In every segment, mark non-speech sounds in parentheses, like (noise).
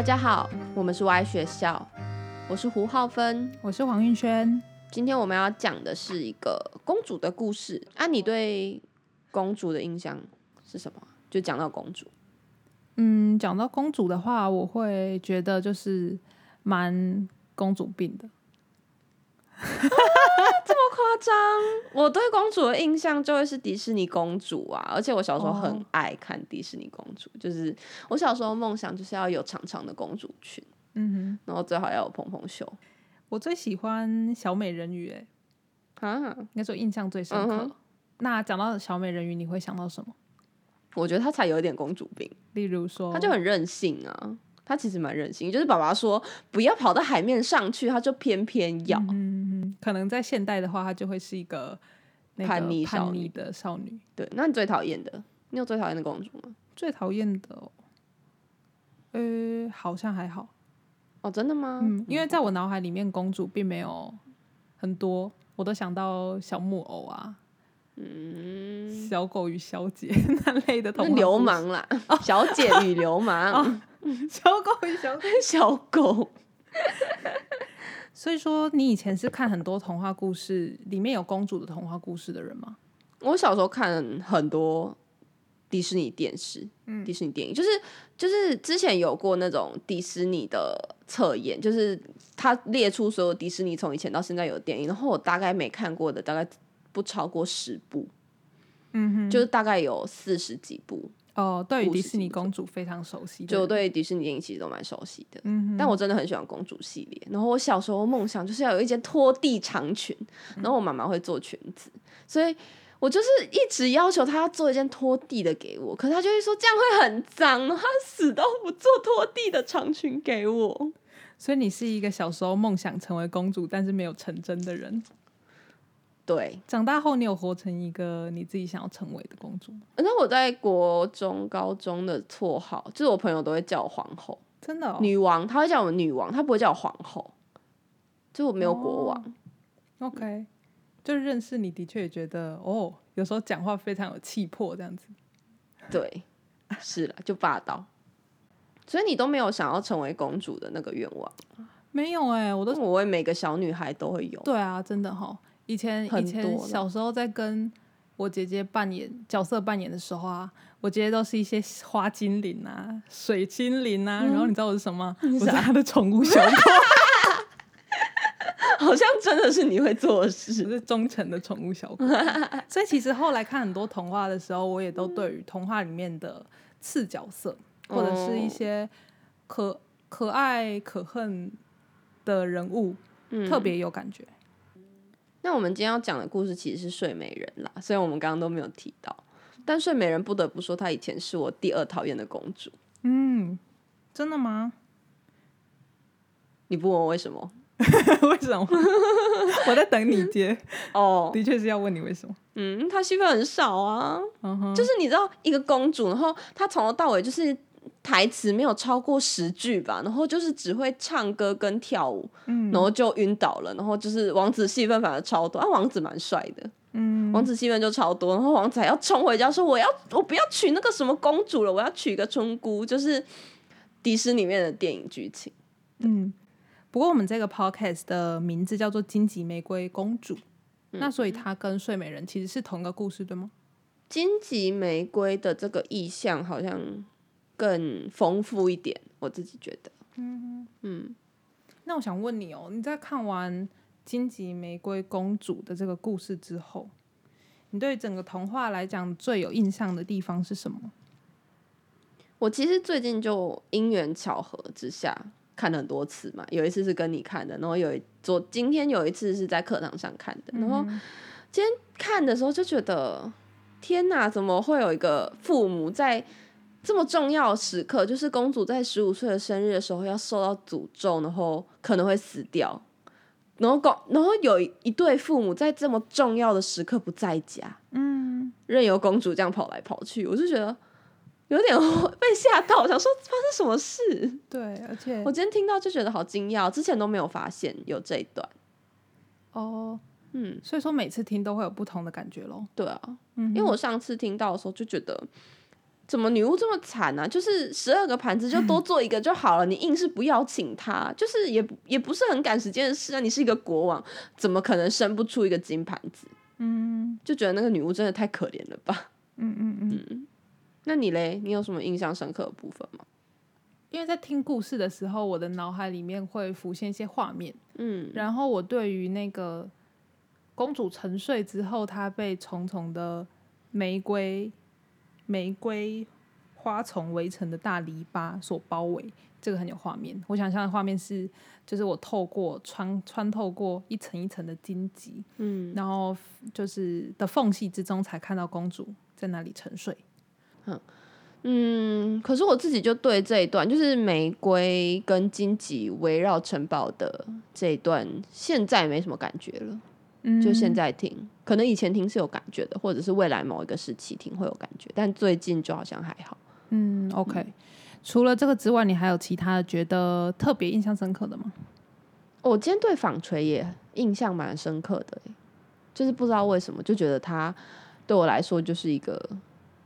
大家好，我们是 Y 学校，我是胡浩芬。我是黄韵轩。今天我们要讲的是一个公主的故事。啊，你对公主的印象是什么？就讲到公主，嗯，讲到公主的话，我会觉得就是蛮公主病的。(laughs) 这么夸张？我对公主的印象就会是迪士尼公主啊，而且我小时候很哦爱看迪士尼公主，就是我小时候梦想就是要有长长的公主裙，嗯哼然后最好要有蓬蓬袖，我最喜欢小美人鱼，哎，啊。应该说印象最深刻。嗯那讲到小美人鱼，你会想到什么？我觉得她才有一点公主病，例如说，她就很任性啊。她其实蛮任性，就是爸爸说不要跑到海面上去，她就偏偏要。嗯，可能在现代的话，她就会是一个叛逆叛逆的少女。对，那你最讨厌的？你有最讨厌的公主吗？最讨厌的、哦，呃，好像还好。哦，真的吗？嗯，因为在我脑海里面，公主并没有很多，我都想到小木偶啊，嗯，小狗与小姐 (laughs) 那类的童话，流氓啦，小姐与流氓，(laughs) 小狗与小姐。小狗。(laughs) 所以说，你以前是看很多童话故事，里面有公主的童话故事的人吗？我小时候看很多迪士尼电视，嗯迪士尼电影，就是就是之前有过那种迪士尼的测验，就是他列出所有迪士尼从以前到现在有的电影，然后我大概没看过的大概不超过十部，嗯哼，就是大概有四十几部，哦，对迪士尼公主非常熟悉就，对迪士尼电影其实都蛮熟悉的。嗯哼，但我真的很喜欢公主系列。然后我小时候梦想就是要有一件拖地长裙，然后我妈妈会做裙子，所以我就是一直要求她要做一件拖地的给我，可是她就会说这样会很脏，她死都不做拖地的长裙给我。所以你是一个小时候梦想成为公主，但是没有成真的人。对，长大后，你有活成一个你自己想要成为的公主吗？那我在国中、高中的绰号，就是我朋友都会叫我皇后、真的、哦，女王，她会叫我女王，她不会叫我皇后，就我没有国王。OK，就认识你的确也觉得哦，有时候讲话非常有气魄，这样子。对，是了，就霸道。所以你都没有想要成为公主的那个愿望，没有哎、我都我为每个小女孩都会有。对啊，真的哈。以前以前小时候在跟我姐姐扮演角色扮演的时候啊，我姐姐都是一些花精灵啊、水精灵啊，然后你知道我是什么吗？我是她的宠物小狗，(laughs) 好像真的是你会做的事。是忠诚的宠物小狗。(laughs) 所以其实后来看很多童话的时候，我也都对于童话里面的次角色，或者是一些可可爱可恨的人物，特别有感觉。那我们今天要讲的故事其实是睡美人啦，虽然我们刚刚都没有提到，但睡美人不得不说，她以前是我第二讨厌的公主。嗯，真的吗？你不问我为什么？(laughs) 为什么？(laughs) 我在等你接，哦，(laughs) 的确是要问你为什么。嗯，她戏份很少啊，就是你知道一个公主，然后她从头到尾就是台词没有超过十句吧，然后就是只会唱歌跟跳舞，嗯然后就晕倒了，然后就是王子戏份反而超多，啊，王子蛮帅的，嗯，王子戏份就超多，然后王子还要冲回家说我要我不要娶那个什么公主了，我要娶一个村姑，就是迪士尼里面的电影剧情。嗯。不过我们这个 podcast 的名字叫做《荆棘玫瑰公主》，那所以它跟睡美人其实是同一个故事，对吗？荆棘玫瑰的这个意象好像更丰富一点，我自己觉得。嗯那我想问你哦，你在看完《荆棘玫瑰公主》的这个故事之后，你对整个童话来讲最有印象的地方是什么？我其实最近就因缘巧合之下看了很多次嘛，有一次是跟你看的，然后有一昨今天有一次是在课堂上看的，然后今天看的时候就觉得，天哪，怎么会有一个父母在这么重要的时刻，就是公主在十五岁的生日的时候要受到诅咒，然后可能会死掉，然后公，然后有一一对父母在这么重要的时刻不在家，嗯，任由公主这样跑来跑去，我就觉得有点 (laughs) 被吓到，想说发生什么事？对，而且我今天听到就觉得好惊讶，之前都没有发现有这一段。哦，嗯，所以说每次听都会有不同的感觉咯。对啊，嗯因为我上次听到的时候就觉得怎么女巫这么惨呢、就是十二个盘子就多做一个就好了，你硬是不邀请他，就是也也不是很赶时间的事啊。你是一个国王，怎么可能生不出一个金盘子？嗯就觉得那个女巫真的太可怜了吧？(laughs) 嗯嗯嗯，那你嘞，你有什么印象深刻的部分吗？因为在听故事的时候，我的脑海里面会浮现一些画面，嗯然后我对于那个公主沉睡之后，她被重重的玫瑰玫瑰花丛围成的大篱笆所包围，这个很有画面。我想象的画面是，就是我透过穿穿透过一层一层的荆棘，嗯然后就是的缝隙之中，才看到公主在那里沉睡。嗯，可是我自己就对这一段，就是玫瑰跟荆棘围绕城堡的这一段，现在没什么感觉了。嗯就现在听，可能以前听是有感觉的，或者是未来某一个时期听会有感觉，但最近就好像还好。嗯，OK。除了这个之外，你还有其他的觉得特别印象深刻的吗？我今天对纺锤也印象蛮深刻的欸，就是不知道为什么就觉得它对我来说就是一个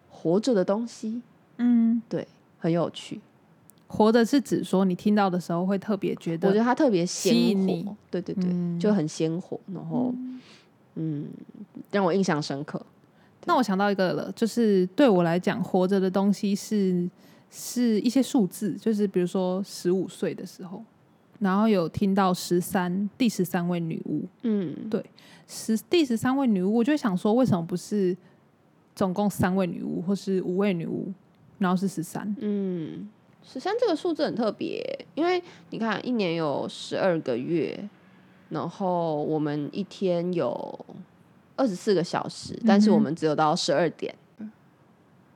活着的东西，嗯，对，很有趣。活着是指说你听到的时候会特别觉得我觉得得它特别鲜活，对对对，嗯。就很鲜活，然后嗯，让我印象深刻。那我想到一个了，就是对我来讲，活着的东西是是一些数字，就是比如说十五岁的时候，然后有听到十三第十三位女巫，嗯，对十第十三位女巫，我就想说，为什么不是总共三位女巫，或是五位女巫，然后是十三？嗯，十三这个数字很特别，因为你看一年有十二个月，然后我们一天有二十四个小时，但是我们只有到十二点。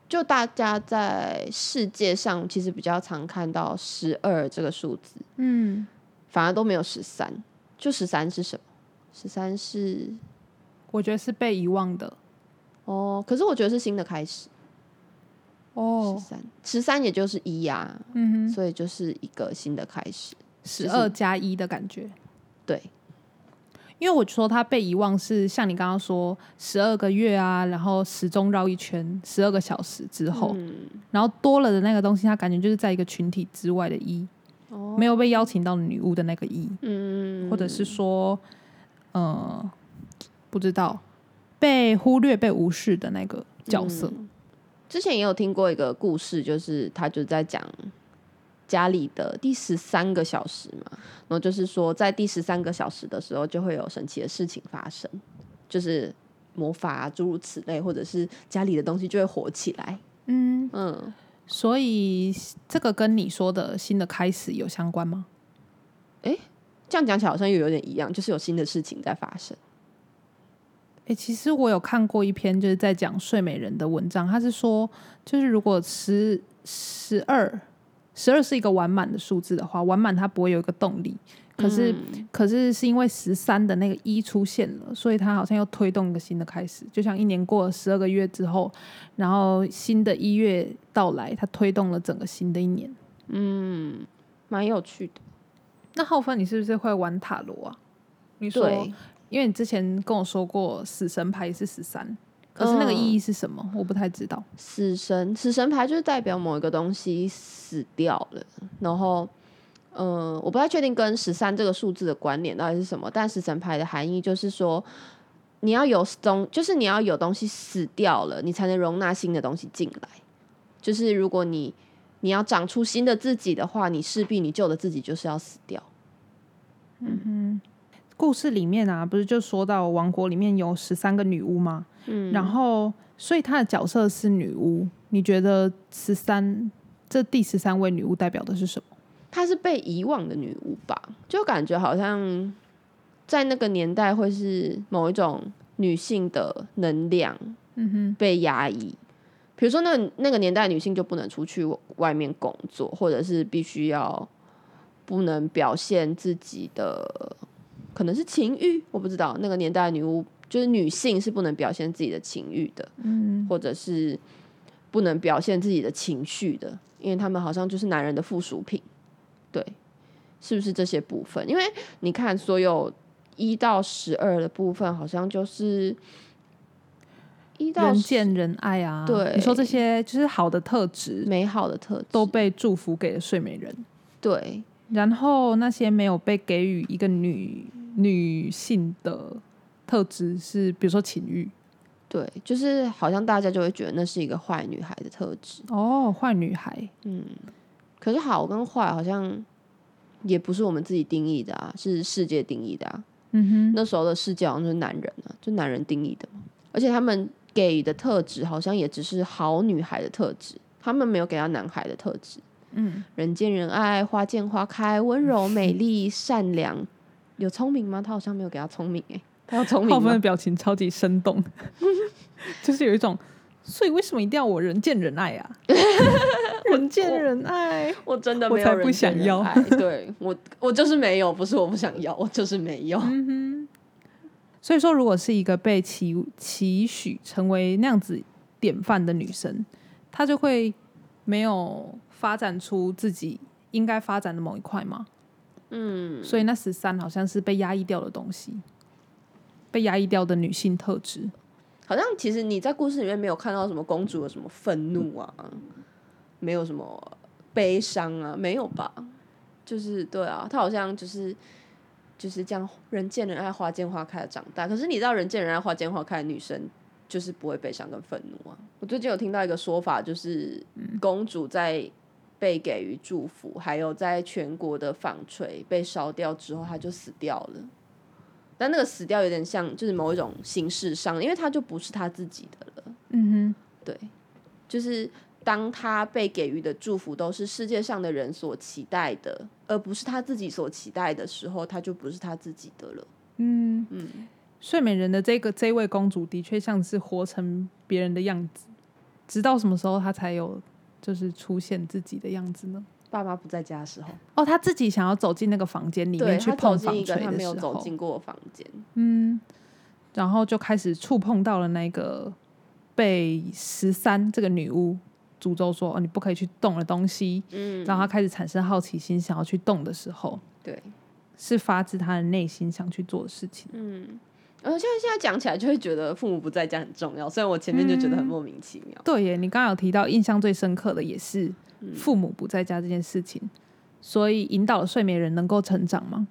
就大家在世界上其实比较常看到十二这个数字，嗯，反而都没有十三。就十三是什么？十三是我觉得是被遗忘的。哦，可是我觉得是新的开始。十哦，三，十三也就是一呀、嗯哼，所以就是一个新的开始。十二加一的感觉。对，因为我说他被遗忘是像你刚刚说十二个月啊，然后时钟绕一圈十二个小时之后，嗯，然后多了的那个东西，他感觉就是在一个群体之外的一，哦，没有被邀请到女巫的那个一，嗯，或者是说，呃，不知道被忽略、被无视的那个角色。嗯之前也有听过一个故事，就是他就在讲家里的第十三个小时嘛，然后就是说在第十三个小时的时候，就会有神奇的事情发生，就是魔法啊，诸如此类，或者是家里的东西就会火起来。嗯，嗯，所以这个跟你说的新的开始有相关吗？这样讲起来好像又有点一样，就是有新的事情在发生。诶，其实我有看过一篇就是在讲睡美人的文章，他是说，就是如果十十二十二是一个完满的数字的话，完满它不会有一个动力，可是、可是是因为十三的那个一出现了，所以它好像又推动一个新的开始，就像一年过了十二个月之后，然后新的一月到来，它推动了整个新的一年。嗯，蛮有趣的。那浩芬，你是不是会玩塔罗啊？你说，对，因为你之前跟我说过死神牌是十三，可是那个意义是什么？我不太知道。死神，死神牌就是代表某一个东西死掉了，然后，嗯、我不太确定跟十三这个数字的关联到底是什么，但死神牌的含义就是说，你要有东，就是你要有东西死掉了，你才能容纳新的东西进来。就是如果你你要长出新的自己的话，你势必你旧的自己就是要死掉。故事里面啊，不是就说到王国里面有十三个女巫吗？嗯，然后，所以她的角色是女巫。你觉得十三这第十三位女巫代表的是什么？她是被遗忘的女巫吧？就感觉好像在那个年代会是某一种女性的能量，嗯哼，被压抑。比如说那那个年代女性就不能出去外面工作，或者是必须要不能表现自己的可能是情欲，我不知道那个年代的女巫就是女性是不能表现自己的情欲的，嗯，或者是不能表现自己的情绪的，因为他们好像就是男人的附属品，对，是不是这些部分？因为你看所有一到十二的部分，好像就是一到人见人爱啊，对。你说这些就是好的特质美好的特质。都被祝福给了睡美人，对，然后那些没有被给予一个女女性的特质是，比如说情欲对，就是好像大家就会觉得那是一个坏女孩的特质。哦，坏女孩，嗯可是好跟坏好像也不是我们自己定义的啊，是世界定义的啊。嗯哼那时候的世界好像就是男人啊，就男人定义的嘛。而且他们给予的特质好像也只是好女孩的特质，他们没有给到男孩的特质。嗯，人见人爱，花见花开，温柔、美丽、善良，有聪明吗？他好像没有给他聪明诶、他要聪，明吗浩峰的？表情超级生动，(laughs) 就是有一种，所以为什么一定要我人见人爱啊？(laughs) 人见人爱，我真的没有人不想要见人爱对我，我就是没有，不是我不想要，我就是没有。嗯所以说，如果是一个被期期许成为那样子典范的女生，她就会没有发展出自己应该发展的某一块吗？嗯，所以那十三好像是被压抑掉的东西，被压抑掉的女性特质。好像其实你在故事里面没有看到什么公主有什么愤怒啊，没有什么悲伤啊，没有吧？就是对啊，她好像就是就是这样，人见人爱，花见花开的长大。可是你知道，人见人爱，花见花开的女生就是不会悲伤跟愤怒啊。我最近有听到一个说法，就是公主在被给予祝福，还有在全国的纺锤被烧掉之后，他就死掉了。但那个死掉有点像，就是某一种形式上，因为他就不是他自己的了。嗯哼对，就是当他被给予的祝福都是世界上的人所期待的，而不是他自己所期待的时候，他就不是他自己的了。嗯嗯，睡美人的这个这位公主的确像是活成别人的样子，直到什么时候她才有就是出现自己的样子呢？爸妈不在家的时候，哦，他自己想要走进那个房间里面去碰纺进一个她锤的时没有走候，进过的房间，嗯，然后就开始触碰到了那个被十三这个女巫诅咒说哦你不可以去动的东西，嗯，让她开始产生好奇心，想要去动的时候，对，是发自他的内心想去做的事情。嗯。呃，现在现在讲起来就会觉得父母不在家很重要，虽然我前面就觉得很莫名其妙。对耶，你刚刚有提到印象最深刻的也是父母不在家这件事情，所以引导了睡美人能够成长吗？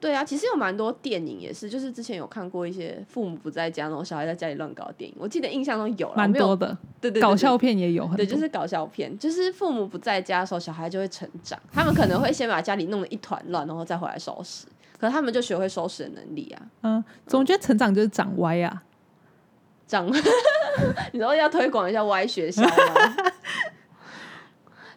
对啊，其实有蛮多电影也是，就是之前有看过一些父母不在家，然后小孩在家里乱搞的电影。我记得印象中有啦，蛮多的，对对搞笑片也有很多。对，就是搞笑片，就是父母不在家的时候，小孩就会成长。他们可能会先把家里弄得一团乱，然后再回来收拾。可是他们就学会收拾的能力啊，嗯，总觉得成长就是长歪啊。长，(laughs) 你说要推广一下歪学校吗？(laughs)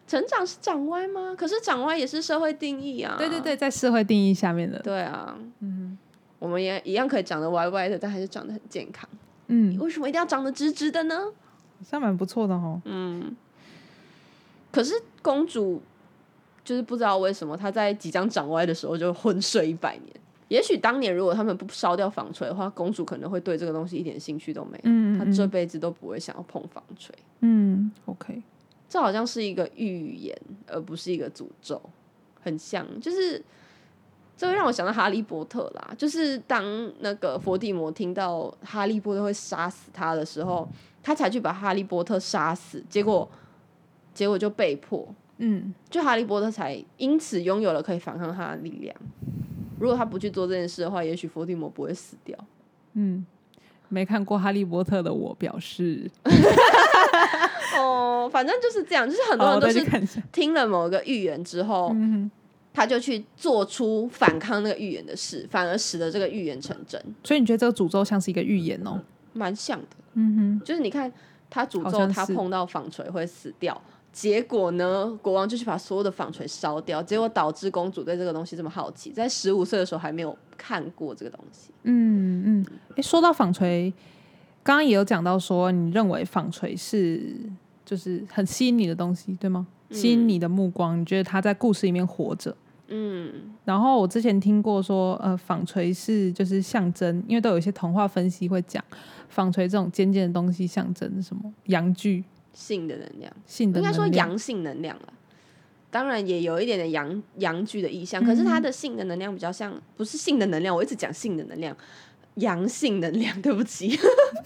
成长是长歪吗？可是长歪也是社会定义啊。对对对，在社会定义下面的，对啊，嗯，我们也一样可以长得歪歪的，但还是长得很健康。嗯，为什么一定要长得直直的呢？好像蛮不错的哦。可是公主就是不知道为什么他在即将长歪的时候就昏睡一百年。也许当年如果他们不烧掉纺锤的话，公主可能会对这个东西一点兴趣都没有，嗯她这辈子都不会想要碰纺锤。嗯，OK，这好像是一个预言，而不是一个诅咒，很像，就是这会让我想到哈利波特啦。就是当那个伏地魔听到哈利波特会杀死他的时候，他才去把哈利波特杀死，结果结果就被迫，嗯，就哈利波特才因此拥有了可以反抗他的力量。如果他不去做这件事的话，也许伏地魔不会死掉。嗯没看过《哈利波特》的我表示，哦，反正就是这样，就是很多人都是。听了某个预言之后，嗯他就去做出反抗那个预言的事，反而使得这个预言成真，所以你觉得这个诅咒像是一个预言哦？蛮像的。嗯哼就是你看他诅咒他碰到纺锤会死掉，结果呢，国王就去把所有的纺锤烧掉，结果导致公主对这个东西这么好奇，在十五岁的时候还没有看过这个东西。嗯嗯。哎，说到纺锤，刚刚也有讲到说，你认为纺锤是就是很吸引你的东西，对吗？吸引你的目光，你觉得它在故事里面活着。嗯，然后我之前听过说，呃，纺锤是就是象征，因为都有一些童话分析会讲，纺锤这种尖尖的东西象征什么阳具性的能量，性的应该说阳性能量了。当然也有一点点阳阳具的意象，可是它的性的能量比较像，不是性的能量，我一直讲性的能量，阳性能量，对不起，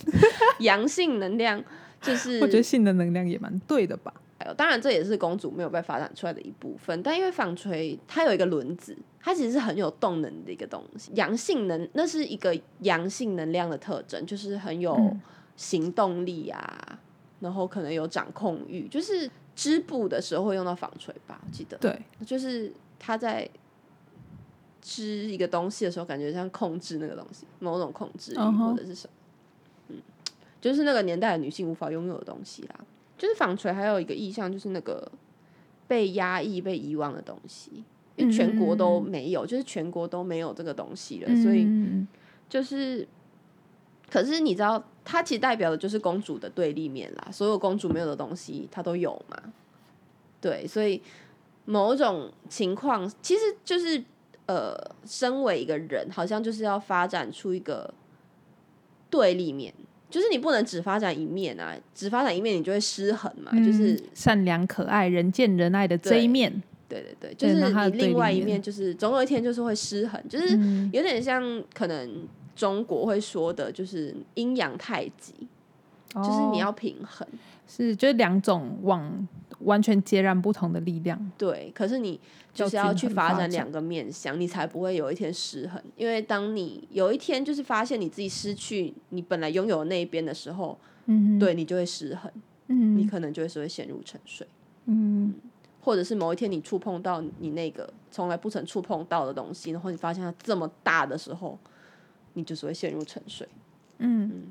(laughs) 阳性能量就是我觉得性的能量也蛮对的吧。当然，这也是公主没有被发展出来的一部分。但因为纺锤它有一个轮子，它其实是很有动能的一个东西。阳性能那是一个阳性能量的特征，就是很有行动力啊，然后可能有掌控欲。就是织布的时候会用到纺锤吧？我记得，对，就是他在织一个东西的时候，感觉像控制那个东西，某种控制欲或者是什么。嗯，就是那个年代的女性无法拥有的东西啦。就是纺锤还有一个意象，就是那个被压抑、被遗忘的东西，因为全国都没有，就是全国都没有这个东西了，所以就是，可是你知道，它其实代表的就是公主的对立面啦。所有公主没有的东西，它都有嘛？对，所以某种情况，其实就是呃，身为一个人，好像就是要发展出一个对立面。就是你不能只发展一面啊，只发展一面你就会失衡嘛。就是善良可爱、人见人爱的这一面，对对对，就是你另外一面，就是总有一天就是会失衡，就是有点像可能中国会说的，就是阴阳太极，就是你要平衡，是就是两种往。完全截然不同的力量，对。可是你就是要去发展两个面向，你才不会有一天失衡。因为当你有一天就是发现你自己失去你本来拥有的那一边的时候，嗯，对你就会失衡，嗯，你可能就会是会陷入沉睡，嗯，或者是某一天你触碰到你那个从来不曾触碰到的东西，然后你发现它这么大的时候，你就是会陷入沉睡，嗯，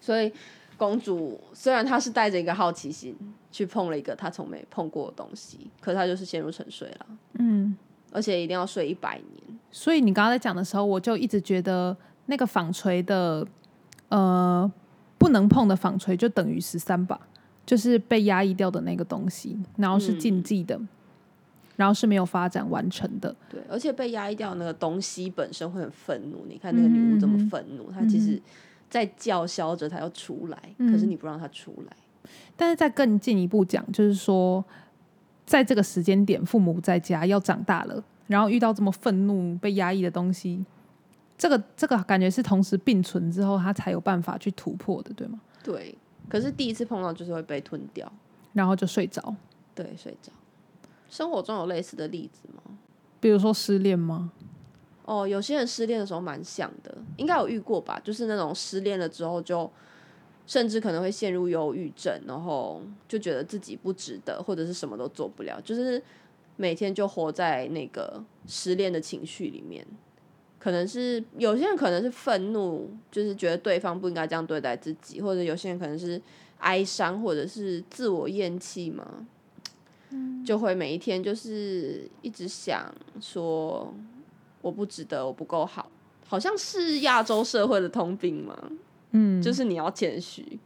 所以。公主虽然她是带着一个好奇心去碰了一个她从没碰过的东西，可她就是陷入沉睡了。嗯，而且一定要睡一百年。所以你刚刚在讲的时候，我就一直觉得那个纺锤的呃不能碰的纺锤就等于十三把，就是被压抑掉的那个东西，然后是禁忌的，然后是没有发展完成的。对，而且被压抑掉那个东西本身会很愤怒。你看那个女巫这么愤怒，她其实。在叫嚣着她要出来，可是你不让她出来。但是再更进一步讲，就是说，在这个时间点，父母在家要长大了，然后遇到这么愤怒、被压抑的东西，这个这个感觉是同时并存之后，他才有办法去突破的，对吗？对。可是第一次碰到就是会被吞掉，然后就睡着。对，睡着。生活中有类似的例子吗？比如说失恋吗？哦，有些人失恋的时候蛮像的，应该有遇过吧？就是那种失恋了之后，就甚至可能会陷入忧郁症，然后就觉得自己不值得，或者是什么都做不了，就是每天就活在那个失恋的情绪里面。可能是有些人可能是愤怒，就是觉得对方不应该这样对待自己，或者有些人可能是哀伤，或者是自我厌弃嘛，就会每一天就是一直想说。我不值得，我不够好，好像是亚洲社会的通病嘛。嗯，就是你要谦虚，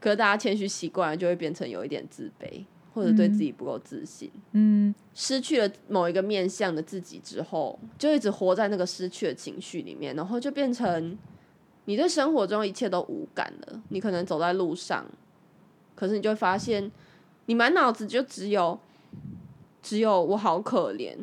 可是大家谦虚习惯了，就会变成有一点自卑，或者对自己不够自信。嗯，失去了某一个面向的自己之后，就一直活在那个失去的情绪里面，然后就变成你对生活中一切都无感了。你可能走在路上，可是你就会发现，你满脑子就只有只有我好可怜，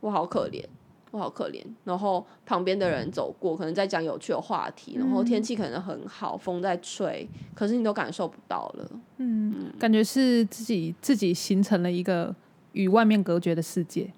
我好可怜。我好可怜，然后旁边的人走过，可能在讲有趣的话题，然后天气可能很好，风在吹，可是你都感受不到了。嗯，感觉是自己自己形成了一个与外面隔绝的世界，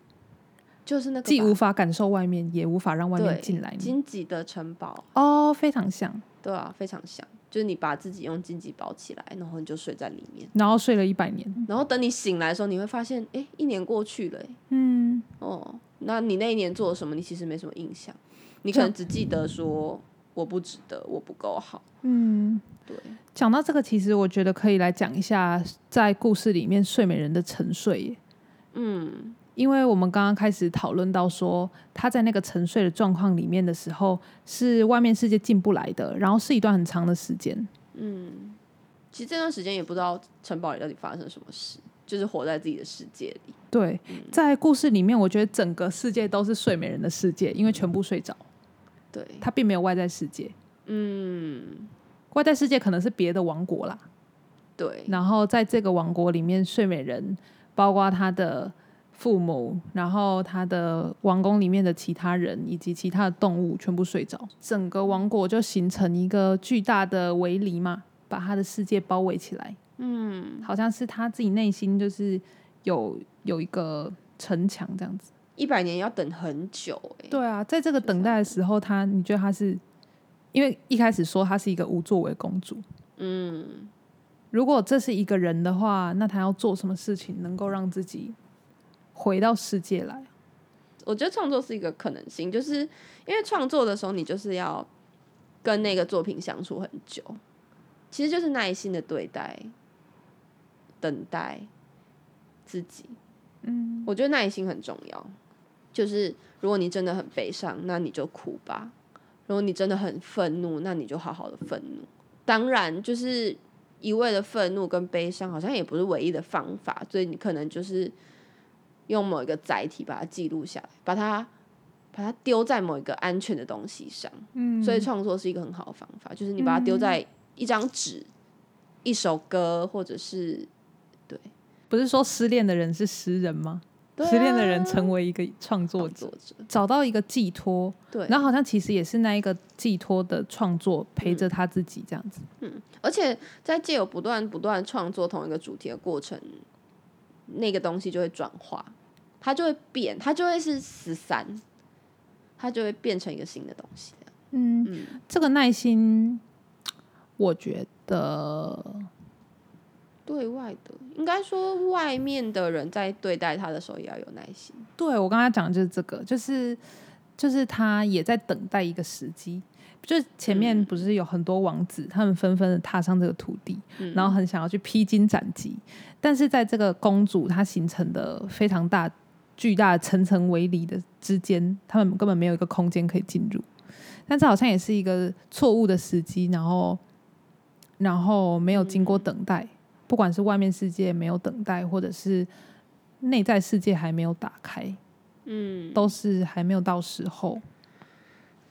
就是那个既无法感受外面，也无法让外面进来。荆棘的城堡哦，非常像，对啊，非常像，就是你把自己用荆棘包起来，然后你就睡在里面，然后睡了一百年，然后等你醒来的时候，你会发现，哎，一年过去了，嗯，哦。那你那一年做了什么？你其实没什么印象，你可能只记得说我不值得，我不够好。嗯，对。讲到这个，其实我觉得可以来讲一下，在故事里面睡美人的沉睡。嗯，因为我们刚刚开始讨论到说，他在那个沉睡的状况里面的时候，是外面世界进不来的，然后是一段很长的时间。嗯，其实这段时间也不知道城堡里到底发生什么事。就是活在自己的世界里。对，在故事里面，我觉得整个世界都是睡美人的世界，因为全部睡着。对，他并没有外在世界。嗯，外在世界可能是别的王国啦。对。然后在这个王国里面，睡美人包括他的父母，然后他的王宫里面的其他人以及其他的动物全部睡着，整个王国就形成一个巨大的围篱嘛，把他的世界包围起来。嗯，好像是他自己内心就是有有一个城墙这样子。一百年要等很久哎、对啊，在这个等待的时候，他你觉得他是因为一开始说他是一个无作为公主，嗯，如果这是一个人的话，那他要做什么事情能够让自己回到世界来？我觉得创作是一个可能性，就是因为创作的时候，你就是要跟那个作品相处很久，其实就是耐心的对待、等待自己。嗯，我觉得耐心很重要。就是如果你真的很悲伤，那你就哭吧；如果你真的很愤怒，那你就好好的愤怒。当然，就是一味的愤怒跟悲伤，好像也不是唯一的方法，所以你可能就是。用某一个载体把它记录下来，把它把它丢在某一个安全的东西上。嗯，所以创作是一个很好的方法，就是你把它丢在一张纸、一首歌，或者是对，不是说失恋的人是诗人吗？失恋的人成为一个创作者，作者。找到一个寄托，对，然后好像其实也是那一个寄托的创作陪着他自己这样子。嗯而且在借由不断不断创作同一个主题的过程，那个东西就会转化，它就会变，它就会是十三，它就会变成一个新的东西。嗯，这个耐心，我觉得对外的，应该说外面的人在对待他的时候也要有耐心。对我刚才讲的就是这个，就是就是他也在等待一个时机。就是前面不是有很多王子，他们纷纷的踏上这个土地，然后很想要去披荆斩棘，但是在这个公主她形成的非常大、巨大的层层围篱的之间，他们根本没有一个空间可以进入。但这好像也是一个错误的时机，然后然后没有经过等待，不管是外面世界没有等待，或者是内在世界还没有打开，嗯，都是还没有到时候。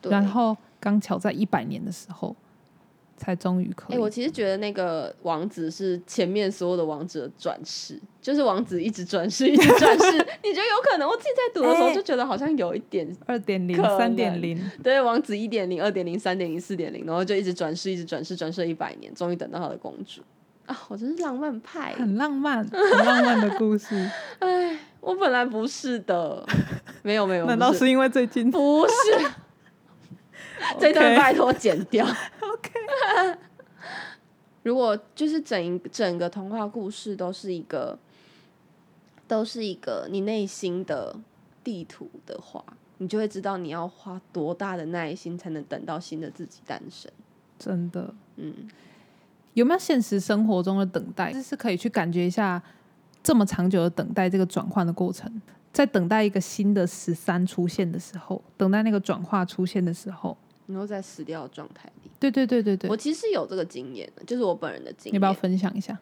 然后刚巧在一百年的时候，才终于可哎、以。我其实觉得那个王子是前面所有的王子的转世，就是王子一直转世，一直转世。(laughs) 你觉得有可能？我自己在读的时候哎就觉得好像有一点，二点零、三点零，对，王子一点零、二点零、三点零、四点零，然后就一直转世，一直转世，转世了一百年，终于等到他的公主啊！我真是浪漫派。很浪漫、很浪漫的故事。(laughs) 哎我本来不是的，没有没有，难道是因为最近？不是？(laughs) 这段拜托剪掉。OK，(laughs) 如果就是整一整个童话故事都是一个，都是一个你内心的地图的话，你就会知道你要花多大的耐心才能等到新的自己诞生。真的嗯，有没有现实生活中的等待？就是可以去感觉一下这么长久的等待这个转换的过程，在等待一个新的十三出现的时候，等待那个转化出现的时候，然后在死掉的状态里，对对对对对我，其实有这个经验的，就是我本人的经验。你要不要分享一下？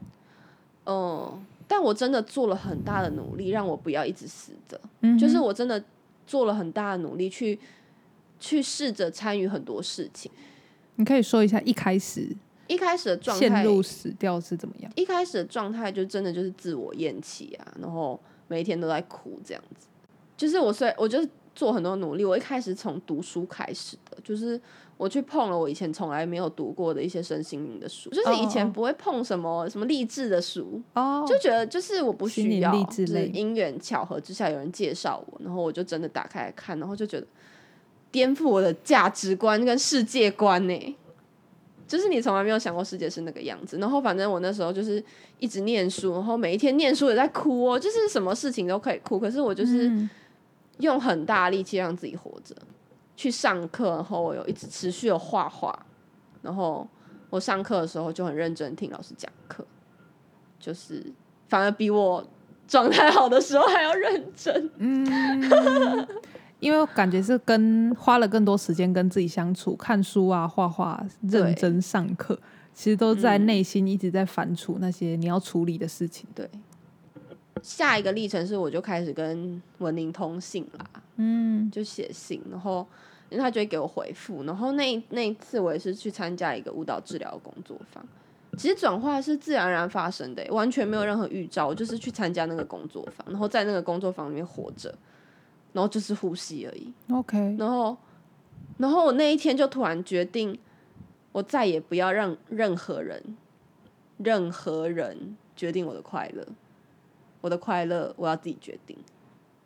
嗯，但我真的做了很大的努力，让我不要一直死着。嗯，就是我真的做了很大的努力去去试着参与很多事情。你可以说一下一开始一开始的状态，陷入死掉是怎么样？一开始的状态就真的就是自我厌弃啊，然后每一天都在哭这样子。就是我虽然我就是做很多努力，我一开始从读书开始的，就是我去碰了我以前从来没有读过的一些身心灵的书，就是以前不会碰什么什么励志的书，哦，就觉得就是我不需要，就是因缘巧合之下有人介绍我，然后我就真的打开来看，然后就觉得颠覆我的价值观跟世界观呢。就是你从来没有想过世界是那个样子，然后反正我那时候就是一直念书，然后每一天念书也在哭哦，就是什么事情都可以哭，可是我就是嗯用很大力气让自己活着，去上课，然后我有一直持续的画画，然后我上课的时候就很认真听老师讲课，就是反而比我状态好的时候还要认真。(laughs) 嗯因为我感觉是跟花了更多时间跟自己相处，看书啊、画画、认真上课，其实都在内心一直在反刍那些你要处理的事情。对，下一个历程是我就开始跟文玲通信啦，嗯，就写信，然后因为他就会给我回复，然后那那一次我也是去参加一个舞蹈治疗工作坊，其实转化是自然而然发生的，完全没有任何预兆，我就是去参加那个工作坊，然后在那个工作坊里面活着，然后就是呼吸而已。OK，然后，然后我那一天就突然决定，我再也不要让任何人、任何人决定我的快乐，我的快乐我要自己决定。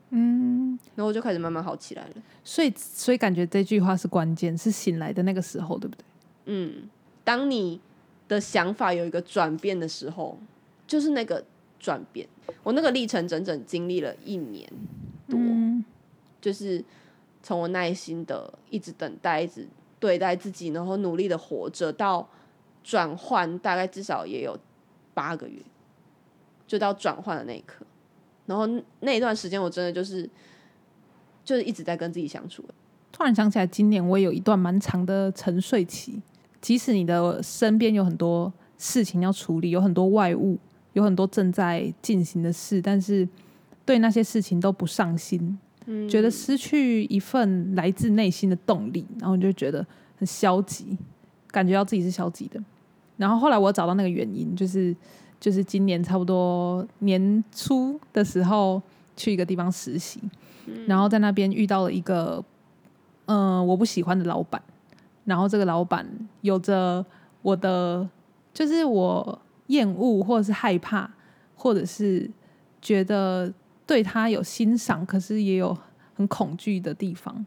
嗯，然后我就开始慢慢好起来了。所以所以感觉这句话是关键，是醒来的那个时候，对不对？嗯，当你的想法有一个转变的时候，就是那个转变。我那个历程整整经历了一年多，嗯就是从我耐心的一直等待，一直对待自己，然后努力的活着，到转换，大概至少也有八个月，就到转换的那一刻。然后那一段时间，我真的就是就是一直在跟自己相处。突然想起来，今年我也有一段蛮长的沉睡期。即使你的身边有很多事情要处理，有很多外物，有很多正在进行的事，但是对那些事情都不上心，嗯觉得失去一份来自内心的动力，然后你就觉得很消极，感觉到自己是消极的。然后后来我找到那个原因，就是就是今年差不多年初的时候去一个地方实习，然后在那边遇到了一个嗯、呃我不喜欢的老板，然后这个老板有着我的就是我厌恶或者是害怕，或者是觉得对他有欣赏，可是也有很恐惧的地方，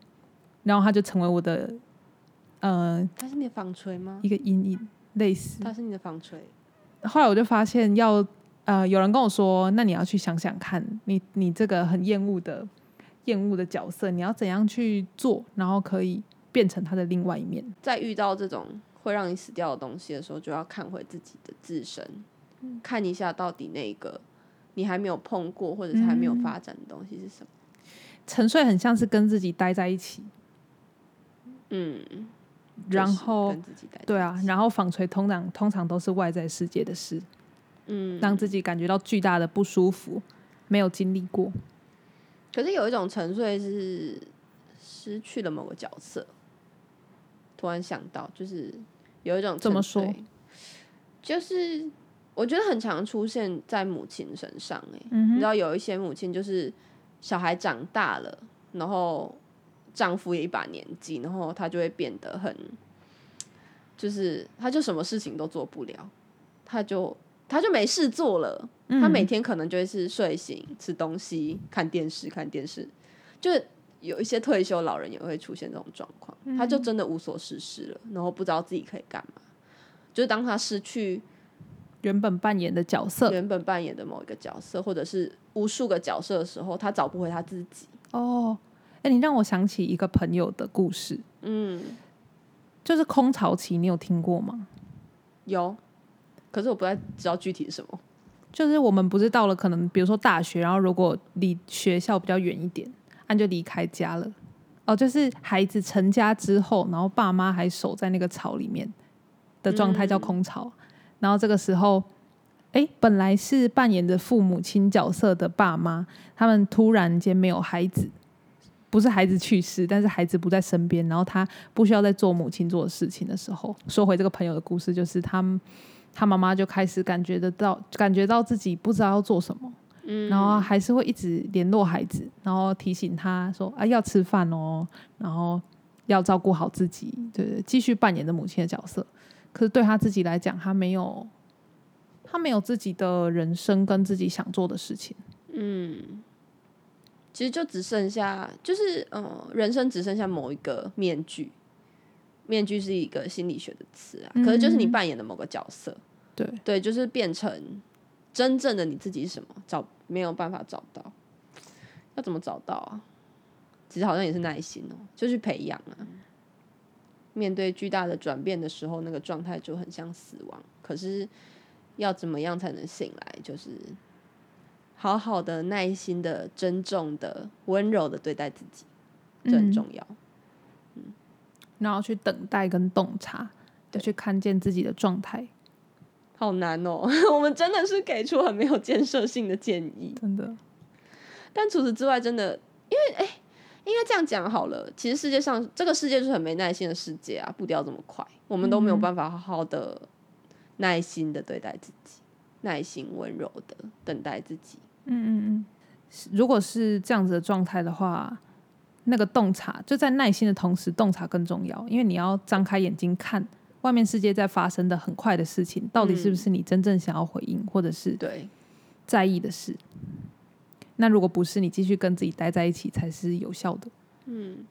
然后他就成为我的呃他是你的纺锤吗？一个阴影，类似。他是你的纺锤。后来我就发现要呃，有人跟我说，那你要去想想看，你你这个很厌恶的厌恶的角色，你要怎样去做，然后可以变成他的另外一面。在遇到这种会让你死掉的东西的时候，就要看回自己的自身，看一下到底那个你还没有碰过或者是还没有发展的东西是什么。沉睡很像是跟自己待在一起，嗯，然就是后对啊，然后纺锤通常通常都是外在世界的事，嗯，让自己感觉到巨大的不舒服，没有经历过。可是有一种沉睡是失去了某个角色，突然想到，就是有一种怎么说？就是我觉得很常出现在母亲身上、欸，哎、嗯你知道有一些母亲就是小孩长大了，然后丈夫也一把年纪，然后她就会变得很，就是她就什么事情都做不了，她就她就没事做了。她每天可能就会是睡醒、吃东西、看电视、看电视，就是有一些退休老人也会出现这种状况，他就真的无所事事了，然后不知道自己可以干嘛。就是当他失去原本扮演的角色原本扮演的某一个角色，或者是无数个角色的时候，他找不回他自己。哦，哎、你让我想起一个朋友的故事，嗯，就是空巢期，你有听过吗？有，可是我不太知道具体是什么。就是我们不是到了可能比如说大学，然后如果离学校比较远一点，那就离开家了。哦，就是孩子成家之后，然后爸妈还守在那个巢里面的状态叫空巢。然后这个时候，哎，本来是扮演着父母亲角色的爸妈，他们突然间没有孩子，不是孩子去世，但是孩子不在身边，然后他不需要再做母亲做的事情的时候，说回这个朋友的故事，就是他他妈妈就开始感觉得到，感觉到自己不知道要做什么，嗯，然后还是会一直联络孩子，然后提醒他说啊要吃饭哦，然后要照顾好自己，对对，继续扮演着母亲的角色。可是对他自己来讲，他没有，他没有自己的人生跟自己想做的事情。嗯，其实就只剩下，就是呃，人生只剩下某一个面具。面具是一个心理学的词啊，可是就是你扮演的某个角色，对，对，就是变成真正的你自己是什么，找没有办法找到，要怎么找到啊？其实好像也是耐心哦、就去培养啊。面对巨大的转变的时候，那个状态就很像死亡。可是要怎么样才能醒来？就是好好的、耐心的、珍重的、温柔的对待自己，这很重要。嗯然后去等待跟洞察，要去看见自己的状态，好难哦、(laughs) 我们真的是给出很没有建设性的建议。(laughs) 真的。但除此之外，真的，因为哎、应该这样讲好了。其实世界上这个世界就是很没耐心的世界啊，步调这么快，我们都没有办法好好的耐心的对待自己，耐心温柔的等待自己。嗯嗯嗯，如果是这样子的状态的话，那个洞察就在耐心的同时，洞察更重要，因为你要张开眼睛看外面世界在发生的很快的事情，到底是不是你真正想要回应或者是对，在意的事。那如果不是，你继续跟自己待在一起才是有效的。嗯，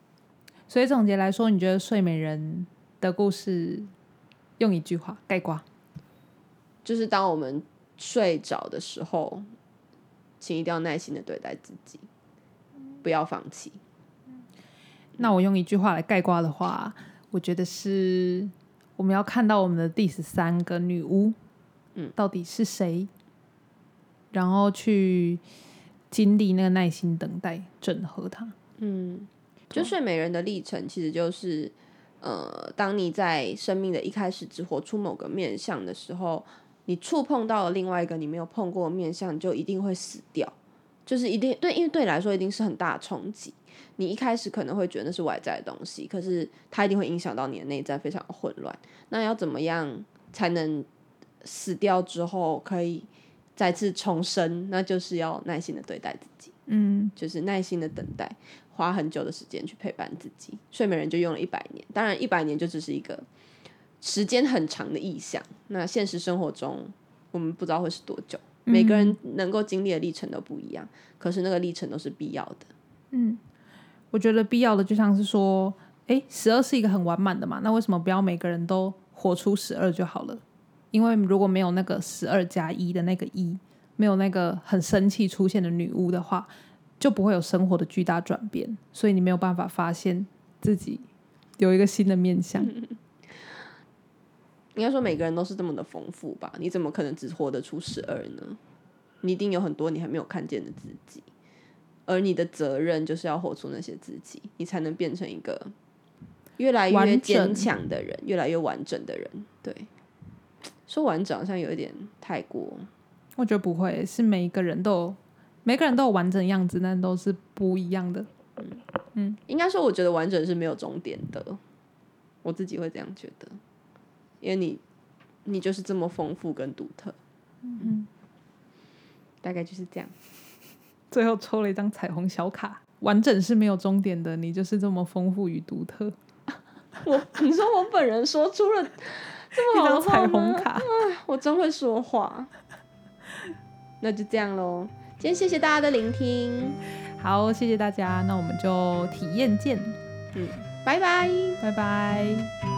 所以总结来说，你觉得睡美人的故事用一句话概括？就是当我们睡着的时候，请一定要耐心的对待自己，不要放弃。那我用一句话来概括的话，我觉得是我们要看到我们的第十三个女巫，嗯，到底是谁，然后去经历那个耐心等待，整合它。嗯，就睡美人的历程，其实就是，呃，当你在生命的一开始只活出某个面相的时候，你触碰到了另外一个你没有碰过的面相，你就一定会死掉，就是一定对，因为对你来说一定是很大的冲击。你一开始可能会觉得那是外在的东西，可是它一定会影响到你的内在，非常混乱。那要怎么样才能死掉之后可以再次重生？那就是要耐心的对待自己。嗯就是耐心的等待，花很久的时间去陪伴自己。睡美人就用了一百年，当然一百年就只是一个时间很长的意象。那现实生活中，我们不知道会是多久，每个人能够经历的历程都不一样，可是那个历程都是必要的。嗯，我觉得必要的就像是说，诶，十二是一个很完满的嘛，那为什么不要每个人都活出十二就好了？因为如果没有那个十二加一的那个一，没有那个很生气出现的女巫的话，就不会有生活的巨大转变，所以你没有办法发现自己有一个新的面相。(laughs) 应该说每个人都是这么的丰富吧？你怎么可能只活得出十二呢？你一定有很多你还没有看见的自己，而你的责任就是要活出那些自己，你才能变成一个越来越坚强的人，越来越完整的人。对，说完整好像有一点太过，我觉得不会，是每一个人都有，每个人都有完整的样子，但都是不一样的。嗯嗯应该说我觉得完整是没有终点的，我自己会这样觉得，因为你你就是这么丰富跟独特。嗯，大概就是这样。最后抽了一张彩虹小卡，完整是没有终点的，你就是这么丰富与独特。我 (laughs) 你说我本人说出了这么好的彩虹？卡，我真会说话。那就这样喽，今天谢谢大家的聆听，好，谢谢大家，那我们就体验见，嗯拜拜。拜拜。